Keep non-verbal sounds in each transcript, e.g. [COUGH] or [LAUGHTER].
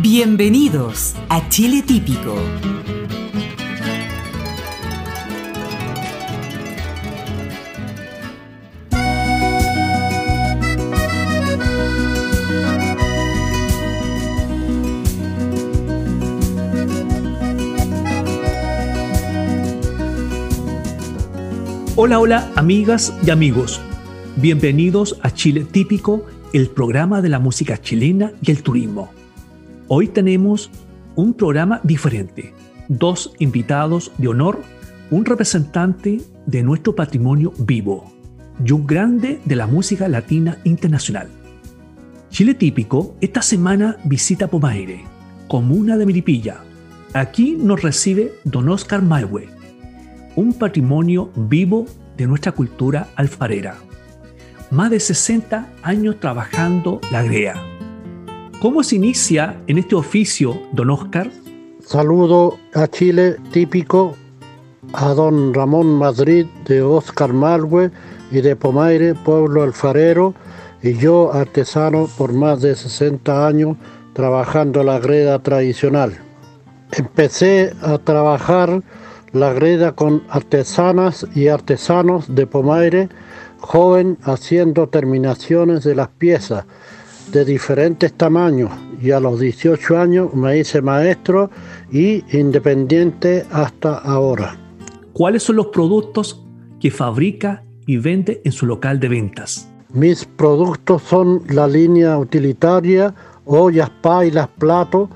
Bienvenidos a Chile Típico. Hola, hola, amigas y amigos. Bienvenidos a Chile Típico, el programa de la música chilena y el turismo. Hoy tenemos un programa diferente, dos invitados de honor, un representante de nuestro patrimonio vivo y un grande de la música latina internacional. Chile Típico esta semana visita Pomaire, comuna de Miripilla. Aquí nos recibe don Oscar Malwe, un patrimonio vivo de nuestra cultura alfarera. Más de 60 años trabajando la grea ¿Cómo se inicia en este oficio, don Oscar? Saludo a Chile típico, a don Ramón Madrid de Oscar Malwe y de Pomaire, pueblo alfarero, y yo artesano por más de 60 años trabajando la greda tradicional. Empecé a trabajar la greda con artesanas y artesanos de Pomaire, joven haciendo terminaciones de las piezas de diferentes tamaños y a los 18 años me hice maestro y independiente hasta ahora. ¿Cuáles son los productos que fabrica y vende en su local de ventas? Mis productos son la línea utilitaria, ollas, pailas, platos,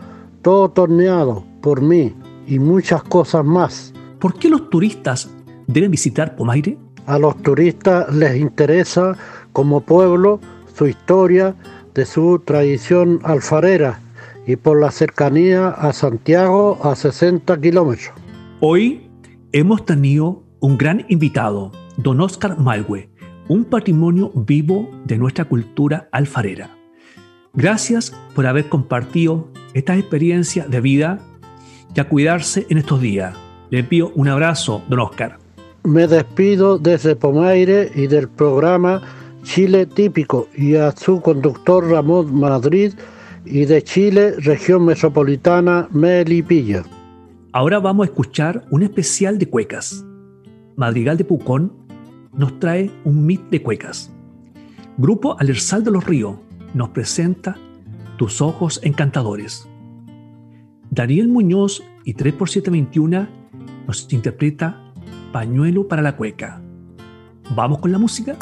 todo torneado por mí y muchas cosas más. ¿Por qué los turistas deben visitar Pomaire? A los turistas les interesa como pueblo su historia, de su tradición alfarera y por la cercanía a Santiago a 60 kilómetros. Hoy hemos tenido un gran invitado, don Oscar Malwe, un patrimonio vivo de nuestra cultura alfarera. Gracias por haber compartido esta experiencia de vida y a cuidarse en estos días. Le envío un abrazo, don Oscar. Me despido desde Pomaire y del programa Chile típico y a su conductor Ramón Madrid y de Chile, región metropolitana Melipilla. Ahora vamos a escuchar un especial de cuecas. Madrigal de Pucón nos trae un mit de cuecas. Grupo Alersal de los Ríos nos presenta Tus Ojos Encantadores. Daniel Muñoz y 3x721 nos interpreta Pañuelo para la Cueca. ¿Vamos con la música?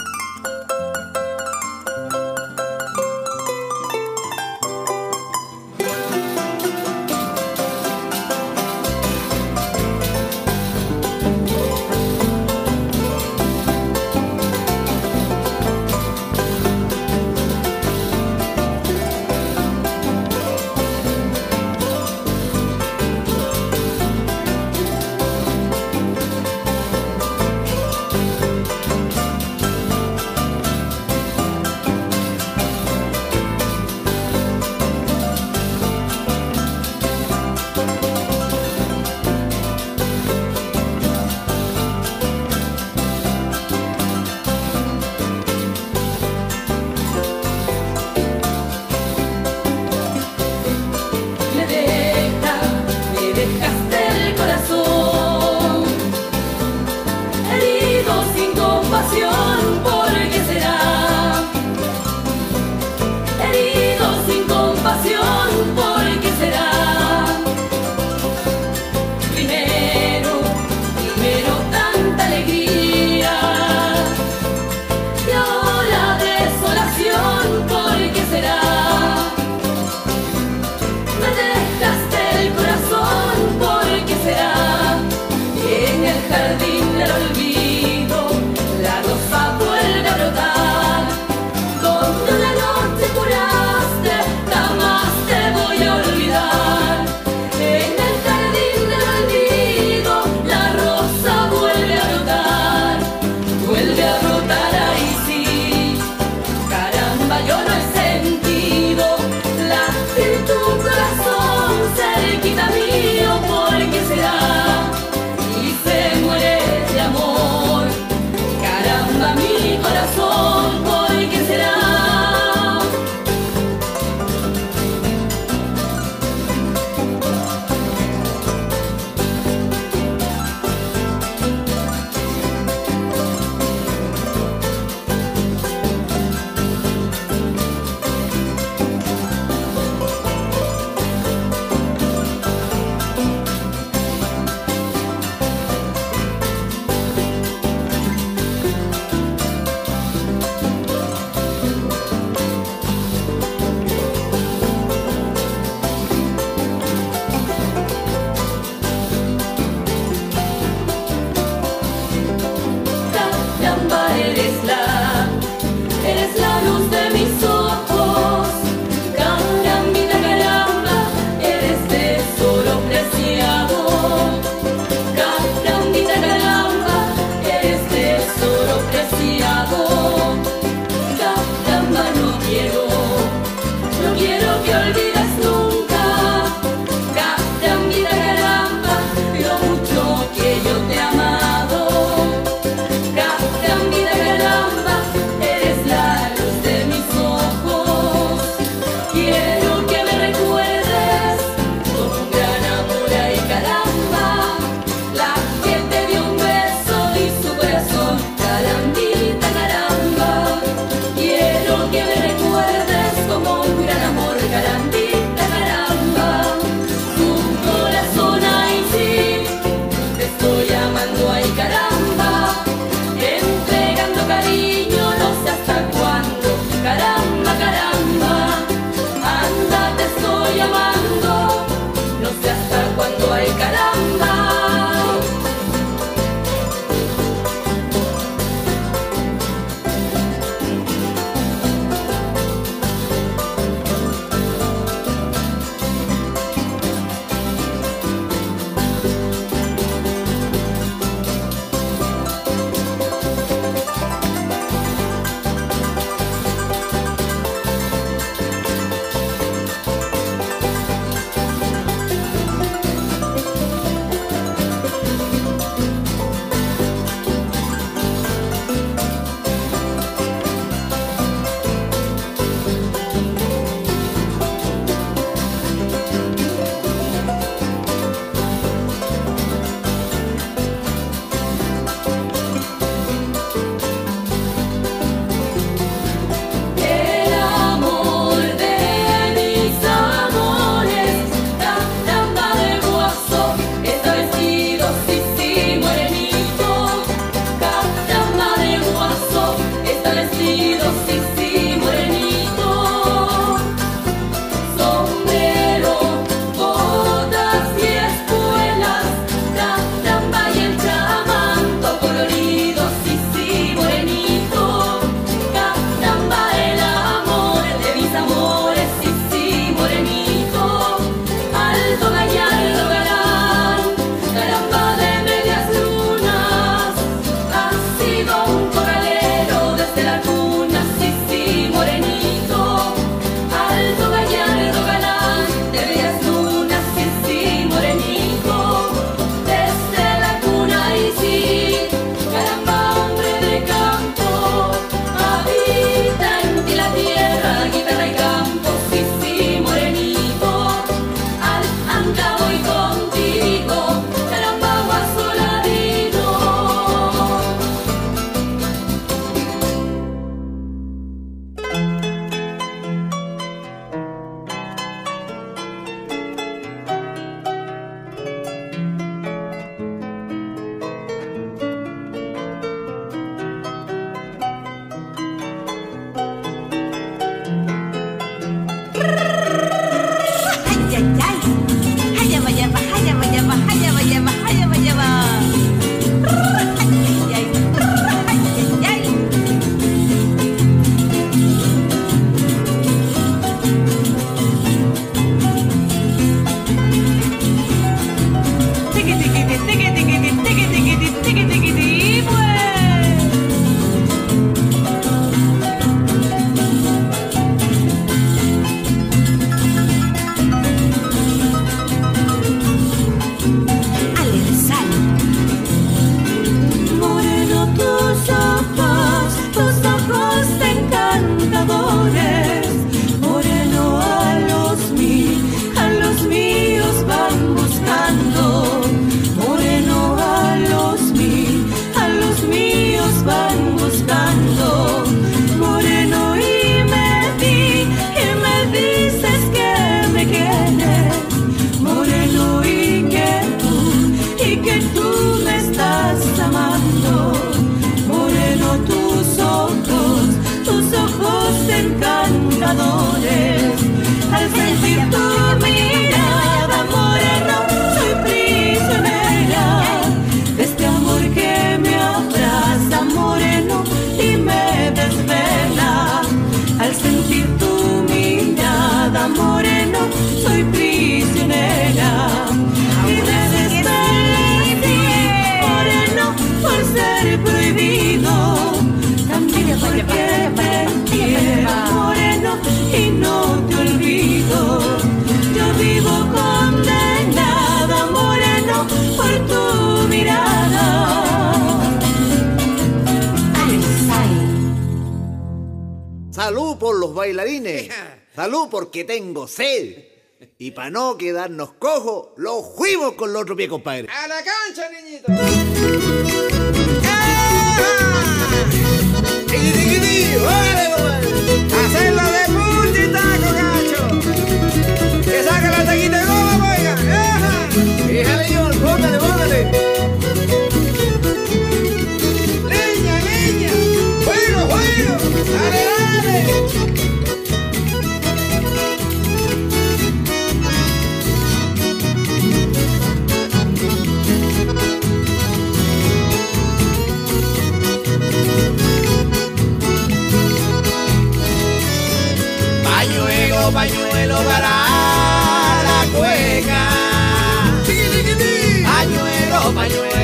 Por los bailarines. [LAUGHS] Salud porque tengo sed. Y para no quedarnos cojos, lo fuimos con el otro pie, compadre. ¡A la cancha, niñito! ¡Hacerlo de puntitaco, Pañuelo, para la cueca. Pañuelo, pañuelo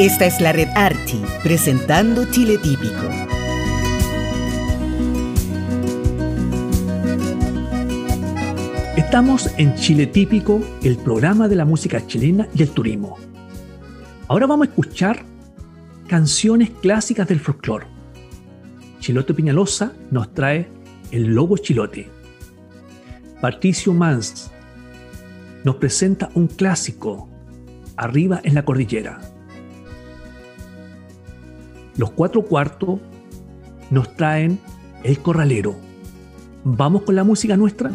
Esta es la red Archie, presentando Chile Típico. Estamos en Chile Típico, el programa de la música chilena y el turismo. Ahora vamos a escuchar canciones clásicas del folclore. Chilote Piñalosa nos trae El Lobo Chilote. Patricio Mans nos presenta un clásico, Arriba en la Cordillera. Los cuatro cuartos nos traen El Corralero. ¿Vamos con la música nuestra?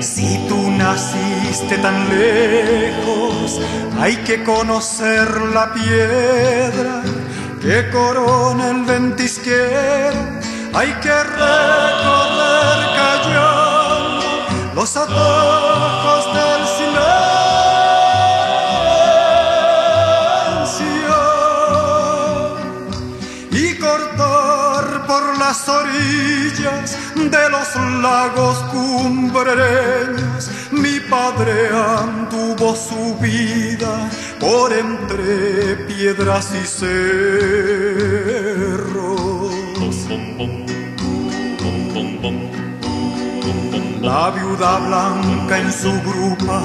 Si tú naciste tan lejos, hay que conocer la piedra que corona el ventisquero. Hay que recorrer callando los atajos lagos cumbreños. Mi padre anduvo su vida por entre piedras y cerros. La viuda blanca en su grupa,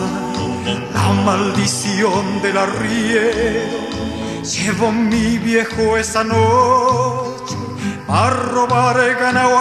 la maldición del arriero. Llevo mi viejo esa noche a robar ganado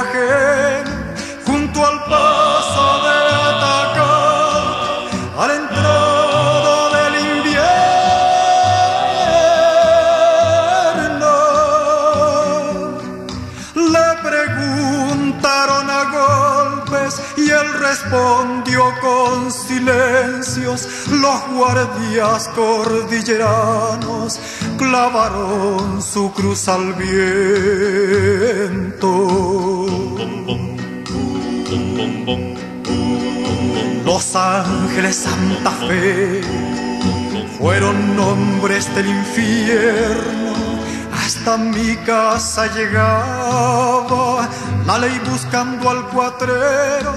respondió con silencios. Los guardias cordilleranos clavaron su cruz al viento. Los ángeles Santa Fe fueron nombres del infierno. Hasta mi casa llegaba la ley buscando al cuatrero.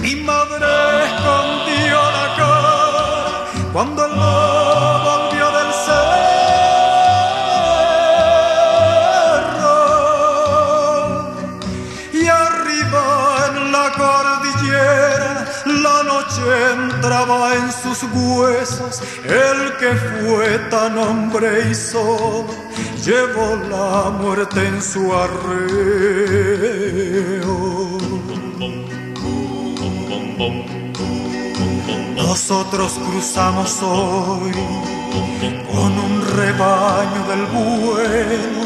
Mi madre escondió la cara cuando el huesos. El que fue tan hombre y solo llevó la muerte en su arreo. Nosotros cruzamos hoy con un rebaño del bueno,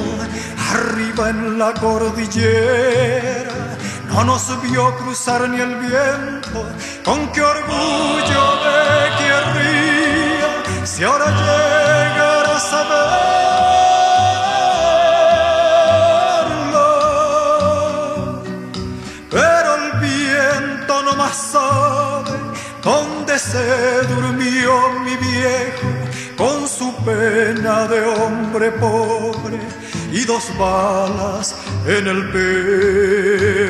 arriba en la cordillera. No nos vio cruzar ni el viento, con qué orgullo de querría si ahora llegara a saberlo. Pero el viento no más sabe dónde se durmió mi viejo con su pena de hombre pobre y dos balas en el pecho.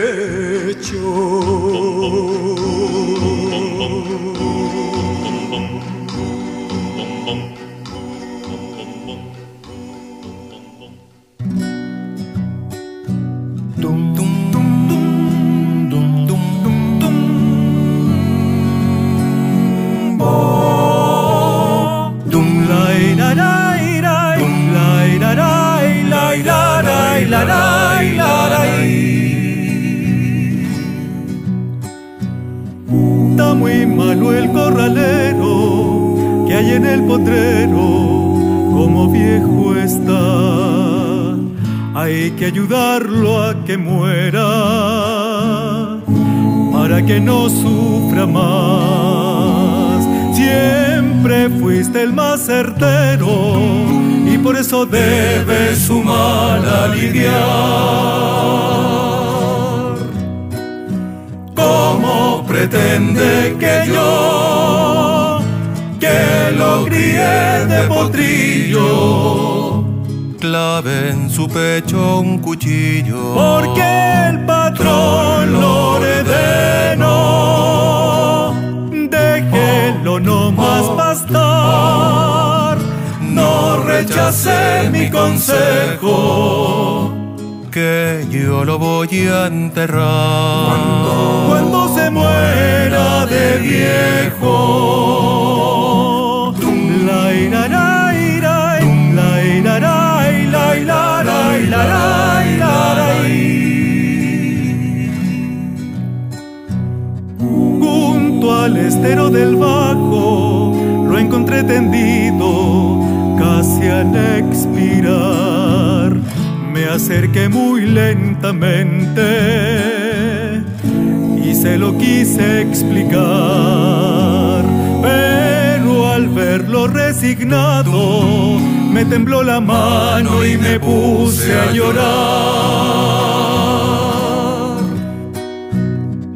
Yo lo voy a enterrar. Cuando, se muera de viejo. La ira, la ira, la la la Junto al estero del bajo lo encontré tendido casi al expirar me acerqué muy lentamente y se lo quise explicar, pero al verlo resignado me tembló la mano y me puse a llorar.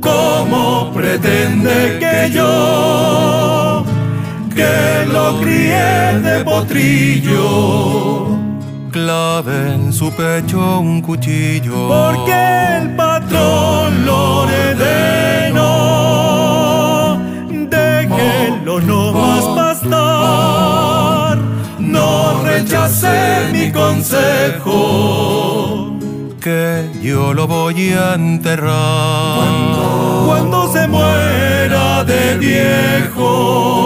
¿Cómo pretende que yo, que lo crié de potrillo, clave en su pecho un cuchillo. Porque el patrón lo ordenó. Déjelo no más pastar. No rechace mi consejo. Que yo lo voy a enterrar. Cuando, Cuando se muera de viejo.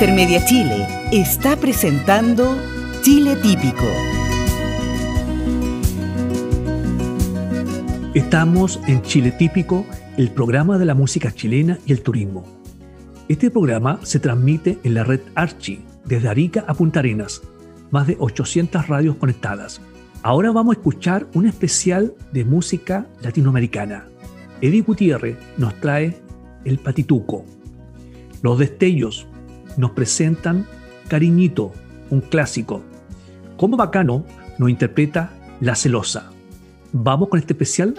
Master Media Chile está presentando Chile Típico. Estamos en Chile Típico, el programa de la música chilena y el turismo. Este programa se transmite en la red Archi, desde Arica a Punta Arenas, más de 800 radios conectadas. Ahora vamos a escuchar un especial de música latinoamericana. Eddie Gutiérrez nos trae El Patituco. Los Destellos nos presentan Cariñito, un clásico. Como Bacano nos interpreta La Celosa. Vamos con este especial.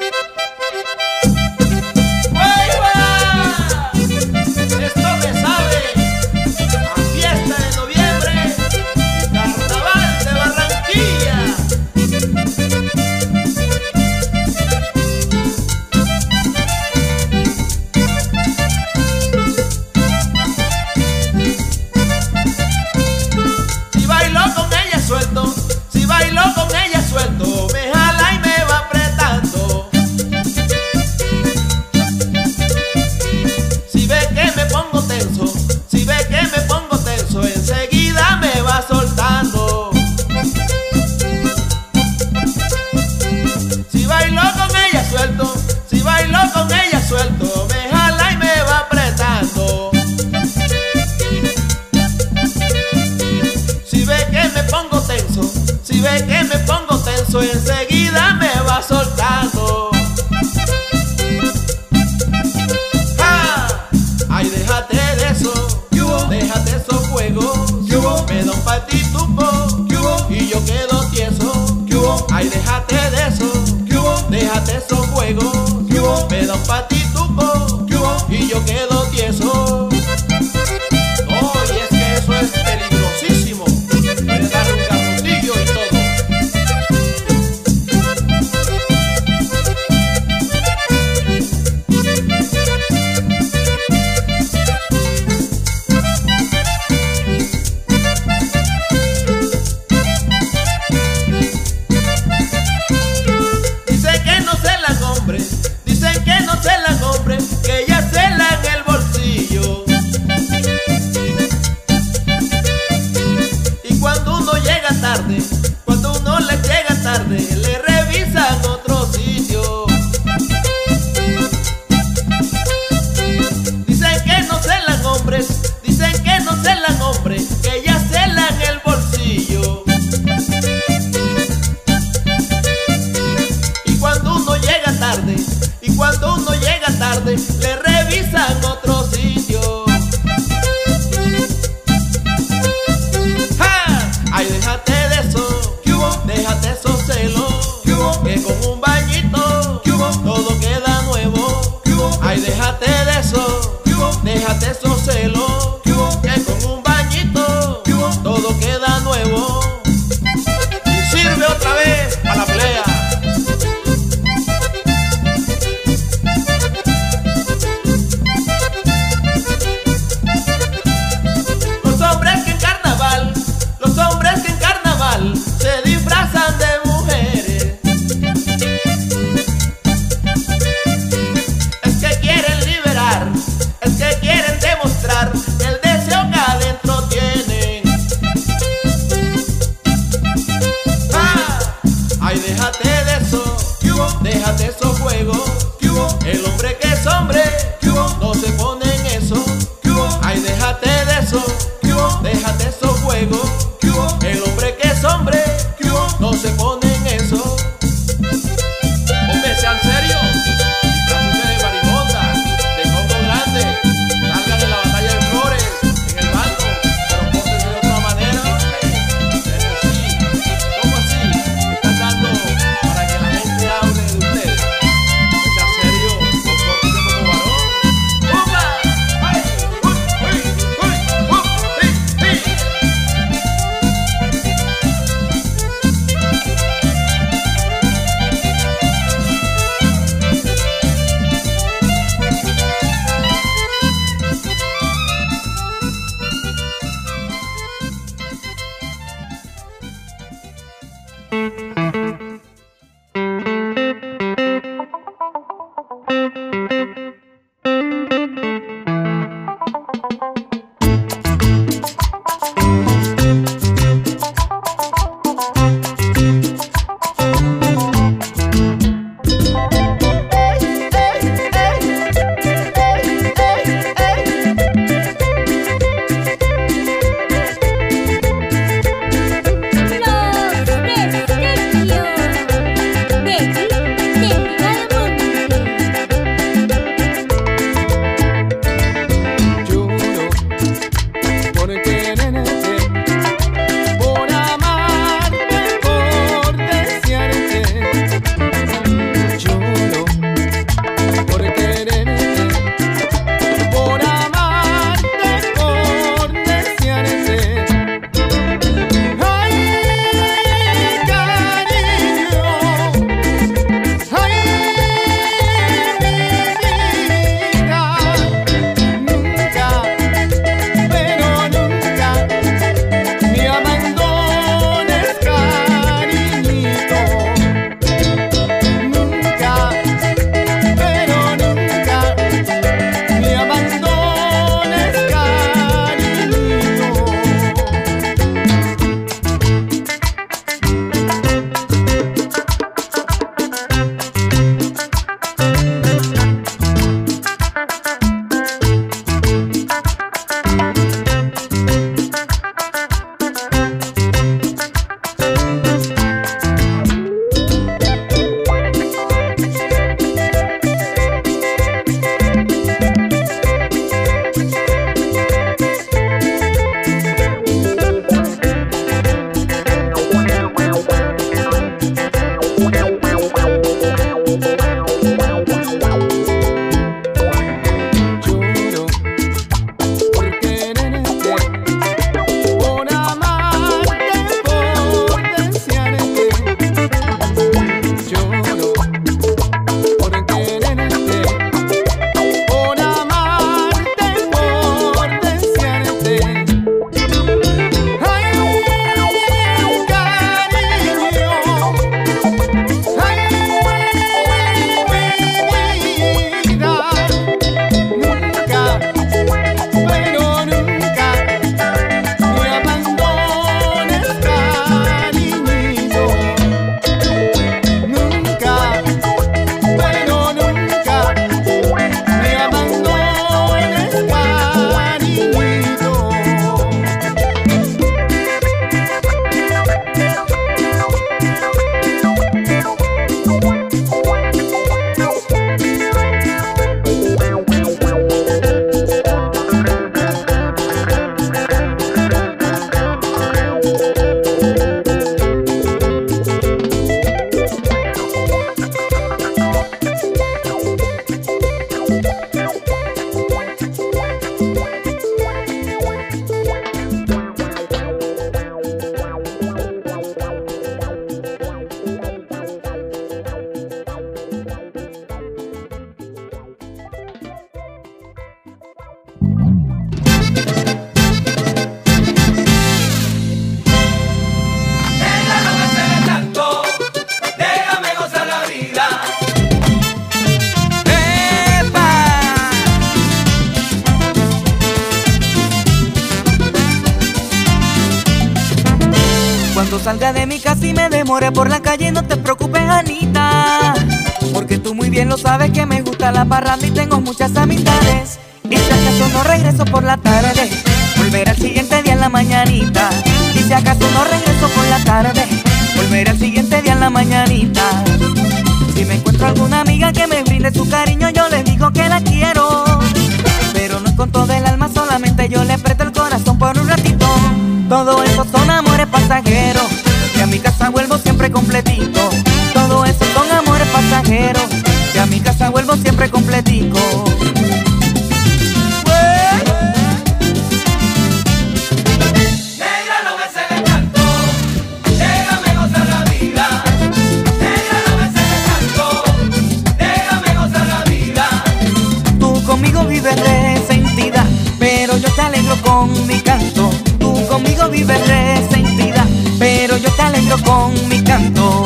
Alegro con mi canto.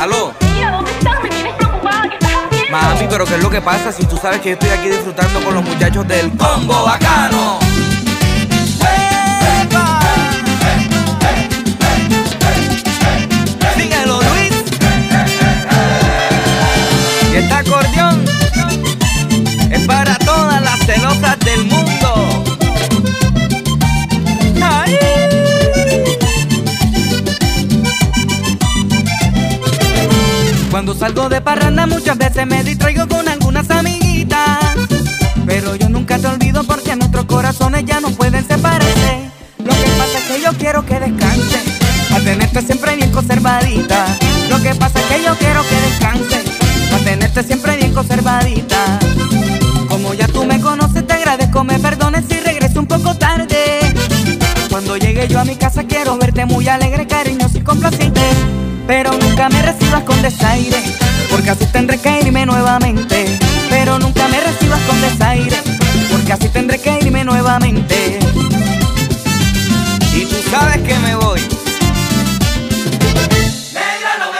Aló, Mira, ¿dónde estás? Me tienes preocupada. ¿Qué estás haciendo? mami, pero ¿qué es lo que pasa? Si tú sabes que yo estoy aquí disfrutando con los muchachos del Combo Bacano. De parranda muchas veces me distraigo con algunas amiguitas. Pero yo nunca te olvido porque nuestros corazones ya no pueden separarse. Lo que pasa es que yo quiero que descanse, a tenerte siempre bien conservadita. Lo que pasa es que yo quiero que descanse, a tenerte siempre bien conservadita. Como ya tú me conoces, te agradezco, me perdones si regreso un poco tarde. Cuando llegue yo a mi casa quiero verte muy alegre, cariñoso y complaciente. Pero nunca me recibas con desaire, porque así tendré que irme nuevamente. Pero nunca me recibas con desaire, porque así tendré que irme nuevamente. Y tú sabes que me voy. Negra, no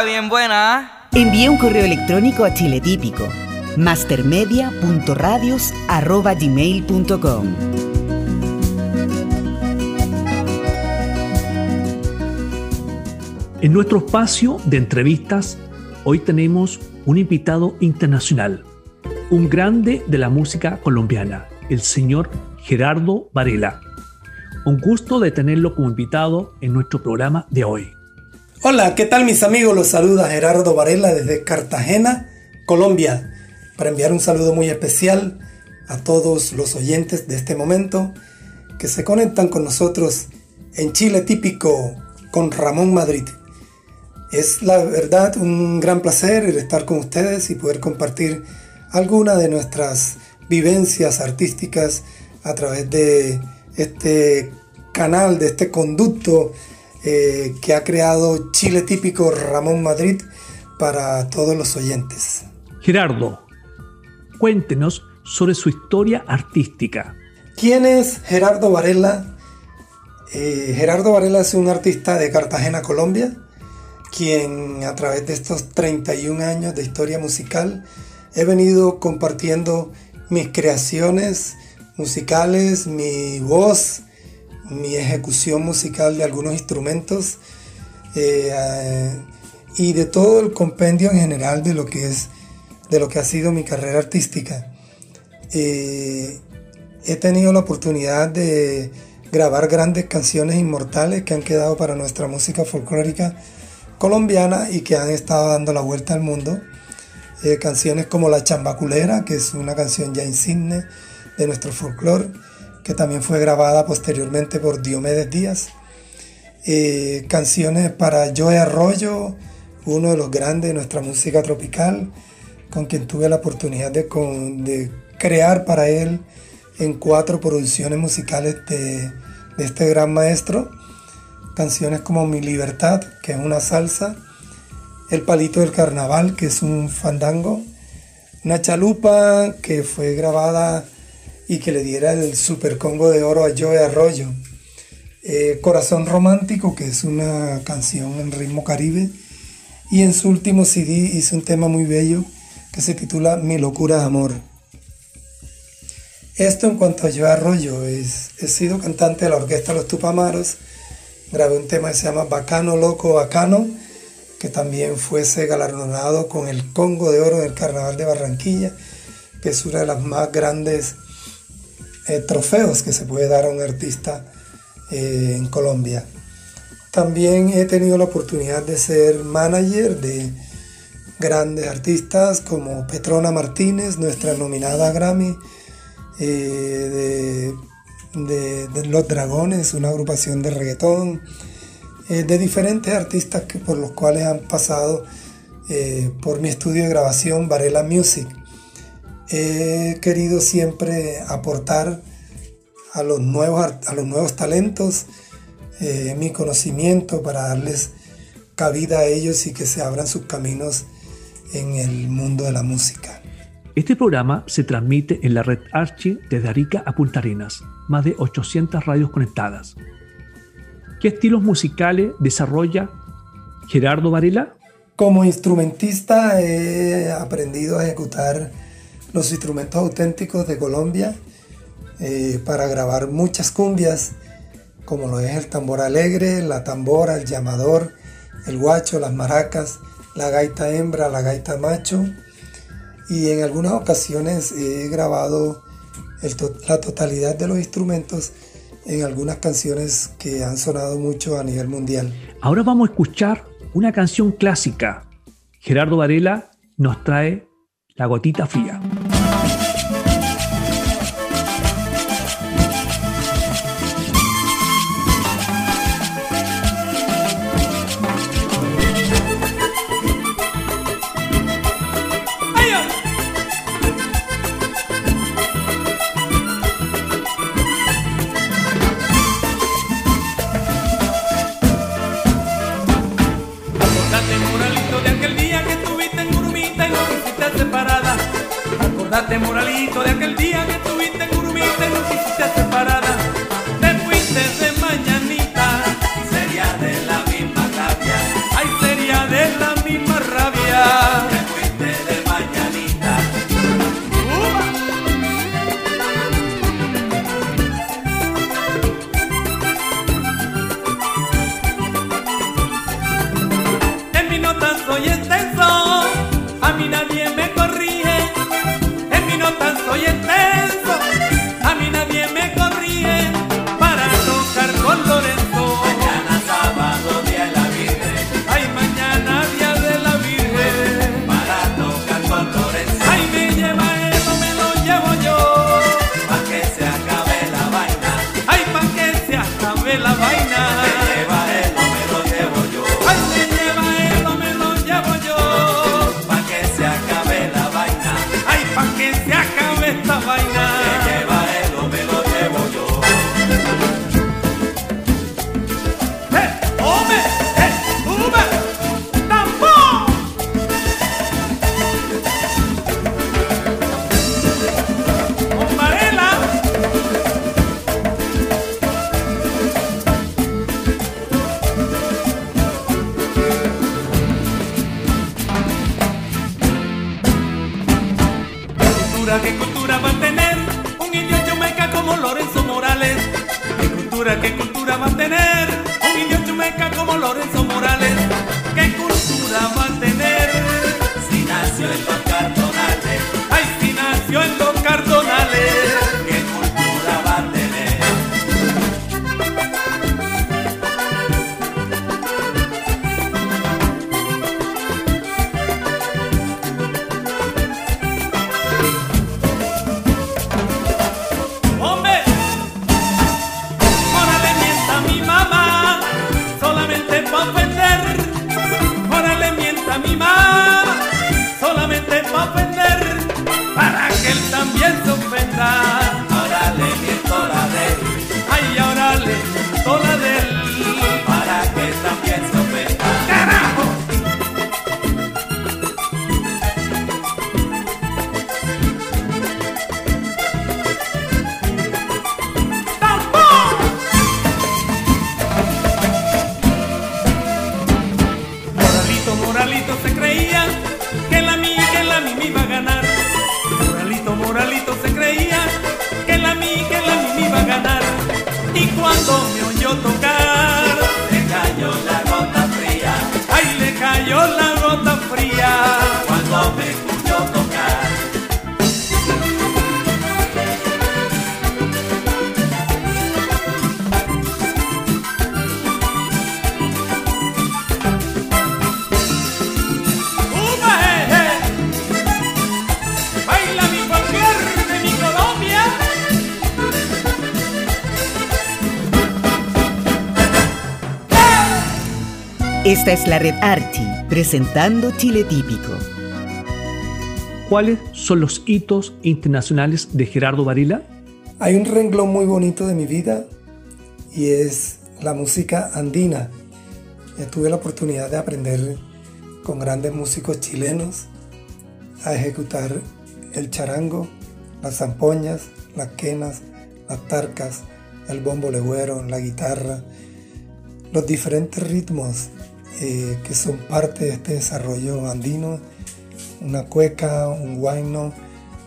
está bien buena. Envía un correo electrónico a Chile Típico, mastermedia.radios.gmail.com En nuestro espacio de entrevistas, hoy tenemos un invitado internacional, un grande de la música colombiana, el señor Gerardo Varela. Un gusto de tenerlo como invitado en nuestro programa de hoy. Hola, ¿qué tal mis amigos? Los saluda Gerardo Varela desde Cartagena, Colombia, para enviar un saludo muy especial a todos los oyentes de este momento que se conectan con nosotros en Chile típico con Ramón Madrid. Es la verdad un gran placer estar con ustedes y poder compartir alguna de nuestras vivencias artísticas a través de este canal, de este conducto eh, que ha creado Chile típico Ramón Madrid para todos los oyentes. Gerardo, cuéntenos sobre su historia artística. ¿Quién es Gerardo Varela? Eh, Gerardo Varela es un artista de Cartagena, Colombia, quien a través de estos 31 años de historia musical he venido compartiendo mis creaciones musicales, mi voz, mi ejecución musical de algunos instrumentos eh, eh, y de todo el compendio en general de lo que es de lo que ha sido mi carrera artística. Eh, he tenido la oportunidad de grabar grandes canciones inmortales que han quedado para nuestra música folclórica colombiana y que han estado dando la vuelta al mundo. eh, canciones como La Chambaculera, que es una canción ya insigne de nuestro folclore, que también fue grabada posteriormente por Diomedes Díaz. Eh, canciones para Joe Arroyo, uno de los grandes de nuestra música tropical, con quien tuve la oportunidad de, crear para él en cuatro producciones musicales de este gran maestro. Canciones como Mi Libertad, que es una salsa, El Palito del Carnaval, que es un fandango, Una Chalupa, que fue grabada y que le diera el Super Congo de Oro a Joe Arroyo. Eh, Corazón Romántico, que es una canción en ritmo caribe. Y en su último CD hizo un tema muy bello que se titula Mi locura de amor. Esto en cuanto a Joe Arroyo, es, he sido cantante de la orquesta Los Tupamaros, grabé un tema que se llama Bacano Loco Bacano, que también fuese galardonado con el Congo de Oro del Carnaval de Barranquilla, que es una de las más grandes eh, trofeos que se puede dar a un artista eh, en Colombia. También he tenido la oportunidad de ser manager de grandes artistas como Petrona Martínez, nuestra nominada Grammy, eh, de, Los Dragones, una agrupación de reggaetón, de diferentes artistas que, por los cuales han pasado por mi estudio de grabación Varela Music. He querido siempre aportar a los nuevos, a los nuevos talentos eh, mi conocimiento para darles cabida a ellos y que se abran sus caminos en el mundo de la música. Este programa se transmite en la red Archi desde Arica a Punta Arenas, más de 800 radios conectadas. ¿Qué estilos musicales desarrolla Gerardo Varela? Como instrumentista he aprendido a ejecutar los instrumentos auténticos de Colombia eh, para grabar muchas cumbias, como lo es el tambor alegre, la tambora, el llamador, el guacho, las maracas, la gaita hembra, la gaita macho. Y en algunas ocasiones he grabado la totalidad de los instrumentos en algunas canciones que han sonado mucho a nivel mundial. Ahora vamos a escuchar una canción clásica. Gerardo Varela nos trae La Gotita Fría. Acordate, moralito, de aquel día que estuviste en Gurumita y nos hiciste separada. Te fuiste de mañanita, Esta es la red Archie, presentando Chile Típico. ¿Cuáles son los hitos internacionales de Gerardo Varela? Hay un renglón muy bonito de mi vida y es la música andina. Ya tuve la oportunidad de aprender con grandes músicos chilenos a ejecutar el charango, las zampoñas, las quenas, las tarcas, el bombo legüero, la guitarra, los diferentes ritmos eh, que son parte de este desarrollo andino, una cueca, un guayno,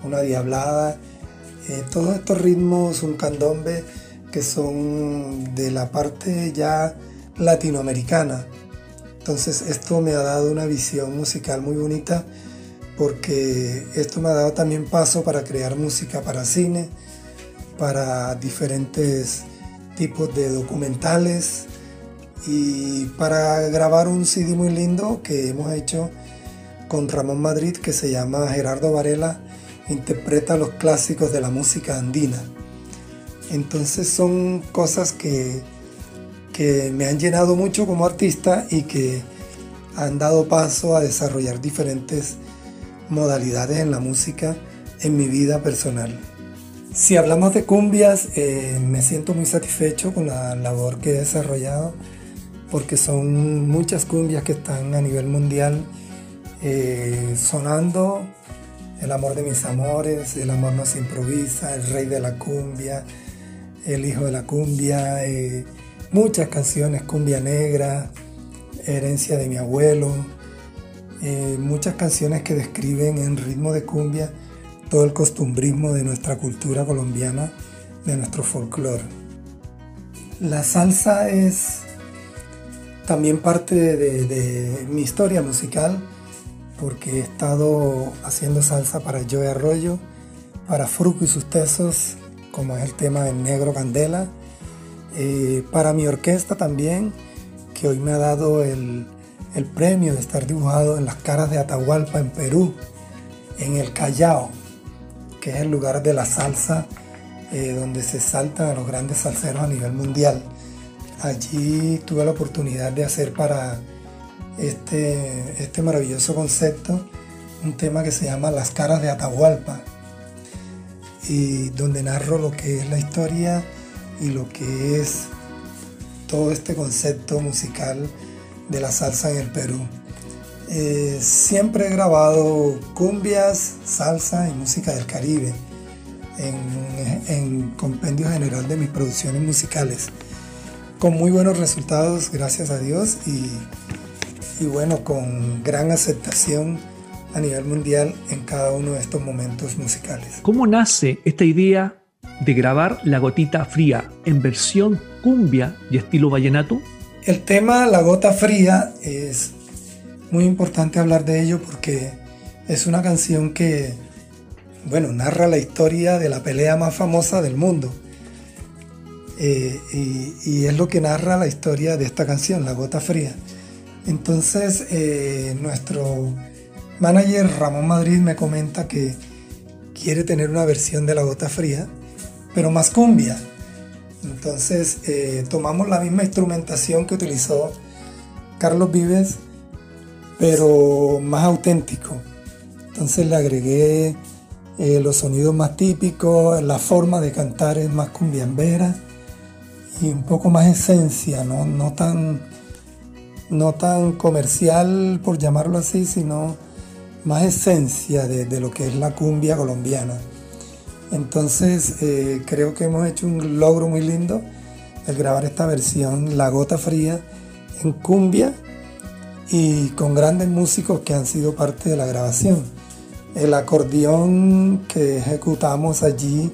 una diablada, eh, todos estos ritmos, un candombe, que son de la parte ya latinoamericana. Entonces esto me ha dado una visión musical muy bonita porque esto me ha dado también paso para crear música para cine, para diferentes tipos de documentales y para grabar un CD muy lindo que hemos hecho con Ramón Madrid que se llama Gerardo Varela interpreta los clásicos de la música andina. Entonces son cosas que, que me han llenado mucho como artista y que han dado paso a desarrollar diferentes modalidades en la música en mi vida personal. Si hablamos de cumbias, eh, me siento muy satisfecho con la labor que he desarrollado porque son muchas cumbias que están a nivel mundial eh, sonando. El amor de mis amores, el amor no se improvisa, el rey de la cumbia, el hijo de la cumbia, eh, muchas canciones, cumbia negra, herencia de mi abuelo, eh, muchas canciones que describen en ritmo de cumbia todo el costumbrismo de nuestra cultura colombiana, de nuestro folclore. La salsa es también parte de, mi historia musical, porque he estado haciendo salsa para Joey Arroyo, para Fruco y sus tesos, como es el tema del Negro Candela, para mi orquesta también, que hoy me ha dado el, el premio de estar dibujado en las caras de Atahualpa en Perú, en el Callao, que es el lugar de la salsa eh, donde se saltan a los grandes salseros a nivel mundial. Allí tuve la oportunidad de hacer para este, este maravilloso concepto un tema que se llama Las caras de Atahualpa y donde narro lo que es la historia y lo que es todo este concepto musical de la salsa en el Perú. Eh, siempre he grabado cumbias, salsa y música del Caribe en, en compendio general de mis producciones musicales con muy buenos resultados, gracias a Dios, y, y, bueno, con gran aceptación a nivel mundial en cada uno de estos momentos musicales. ¿Cómo nace esta idea de grabar La Gotita Fría en versión cumbia y estilo vallenato? El tema La Gota Fría es muy importante hablar de ello porque es una canción que, bueno, narra la historia de la pelea más famosa del mundo eh, y, es lo que narra la historia de esta canción, La Gota Fría. Entonces, eh, nuestro manager Ramón Madrid me comenta que quiere tener una versión de La Gota Fría, pero más cumbia. Entonces, eh, tomamos la misma instrumentación que utilizó Carlos Vives, pero más auténtico. Entonces le agregué los sonidos más típicos, la forma de cantar es más cumbiambera y un poco más esencia, no, no, tan, no tan comercial por llamarlo así, sino más esencia de, de lo que es la cumbia colombiana. Entonces eh, creo que hemos hecho un logro muy lindo el grabar esta versión, La Gota Fría, en cumbia y con grandes músicos que han sido parte de la grabación. El acordeón que ejecutamos allí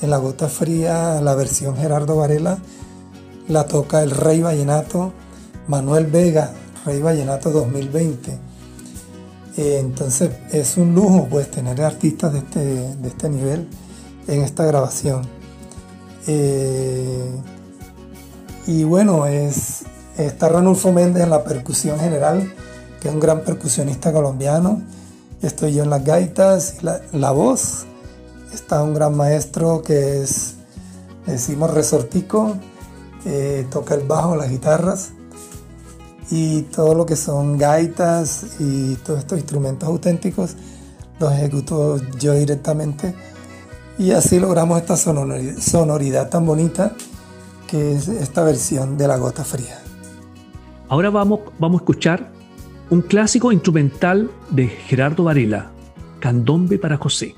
en La Gota Fría, la versión Gerardo Varela, la toca el Rey Vallenato Manuel Vega, Rey Vallenato 2020. Eh, entonces es un lujo pues tener artistas de este, de este nivel en esta grabación. Eh, y bueno, es, está Ranulfo Méndez en la percusión general, que es un gran percusionista colombiano. Estoy yo en las gaitas la, la voz. Está un gran maestro que es, decimos, resortico, eh, toca el bajo, las guitarras y todo lo que son gaitas y todos estos instrumentos auténticos los ejecuto yo directamente y así logramos esta sonoridad, tan bonita que es esta versión de La Gota Fría. Ahora vamos, vamos a escuchar un clásico instrumental de Gerardo Varela, Candombe para José.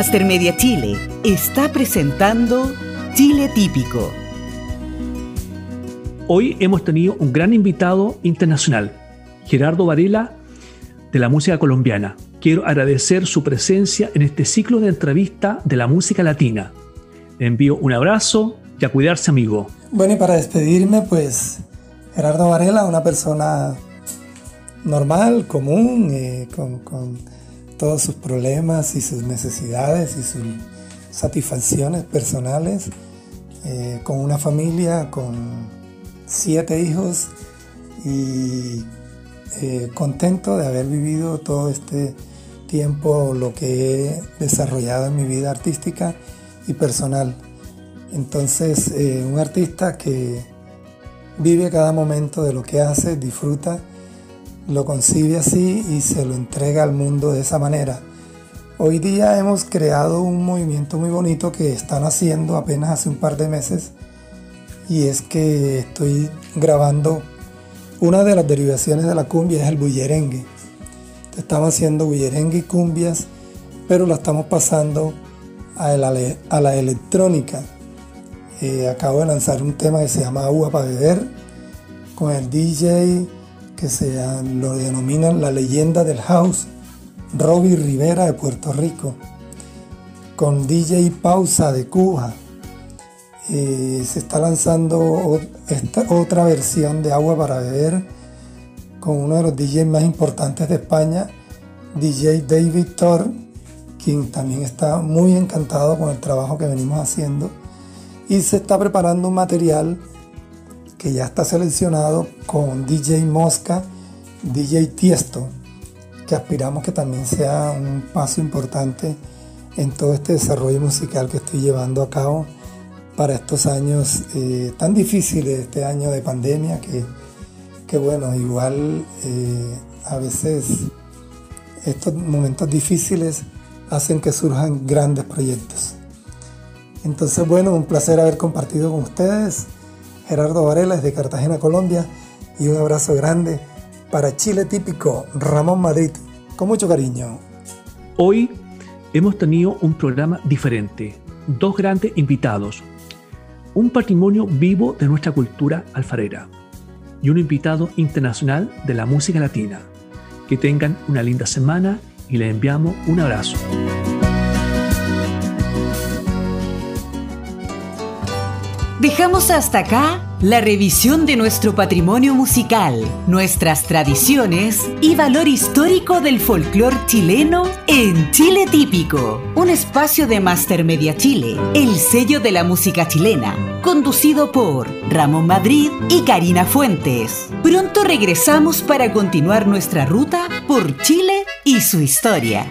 Master Media Chile está presentando Chile Típico. Hoy hemos tenido un gran invitado internacional, Gerardo Varela, de la música colombiana. Quiero agradecer su presencia en este ciclo de entrevista de la música latina. Le envío un abrazo y a cuidarse, amigo. Bueno, y para despedirme, pues Gerardo Varela, una persona normal, común, eh, con, con todos sus problemas y sus necesidades y sus satisfacciones personales, eh, con una familia, con siete hijos y eh, contento de haber vivido todo este tiempo lo que he desarrollado en mi vida artística y personal. Entonces, eh, un artista que vive cada momento de lo que hace, disfruta, lo concibe así y se lo entrega al mundo de esa manera. Hoy día hemos creado un movimiento muy bonito que están haciendo apenas hace un par de meses y es que estoy grabando una de las derivaciones de la cumbia es el bullerengue. Estamos haciendo bullerengue y cumbias, pero la estamos pasando a la, electrónica. Eh, acabo de lanzar un tema que se llama Agua para beber con el DJ que se lo denominan la leyenda del house, Robbie Rivera de Puerto Rico, con DJ Pausa de Cuba. Eh, se está lanzando esta, otra versión de Agua para beber con uno de los DJs más importantes de España, DJ David Thor, quien también está muy encantado con el trabajo que venimos haciendo. Y se está preparando un material que ya está seleccionado con DJ Mosca, DJ Tiesto, que aspiramos que también sea un paso importante en todo este desarrollo musical que estoy llevando a cabo para estos años eh, tan difíciles, este año de pandemia, que, que bueno, igual eh, a veces estos momentos difíciles hacen que surjan grandes proyectos. Entonces, bueno, un placer haber compartido con ustedes. Gerardo Varela desde Cartagena, Colombia, y un abrazo grande para Chile típico, Ramón Madrid, con mucho cariño. Hoy hemos tenido un programa diferente, dos grandes invitados, un patrimonio vivo de nuestra cultura alfarera y un invitado internacional de la música latina. Que tengan una linda semana y les enviamos un abrazo. Dejamos hasta acá la revisión de nuestro patrimonio musical, nuestras tradiciones y valor histórico del folclore chileno en Chile Típico, un espacio de Master Media Chile, el sello de la música chilena, conducido por Ramón Madrid y Karina Fuentes. Pronto regresamos para continuar nuestra ruta por Chile y su historia.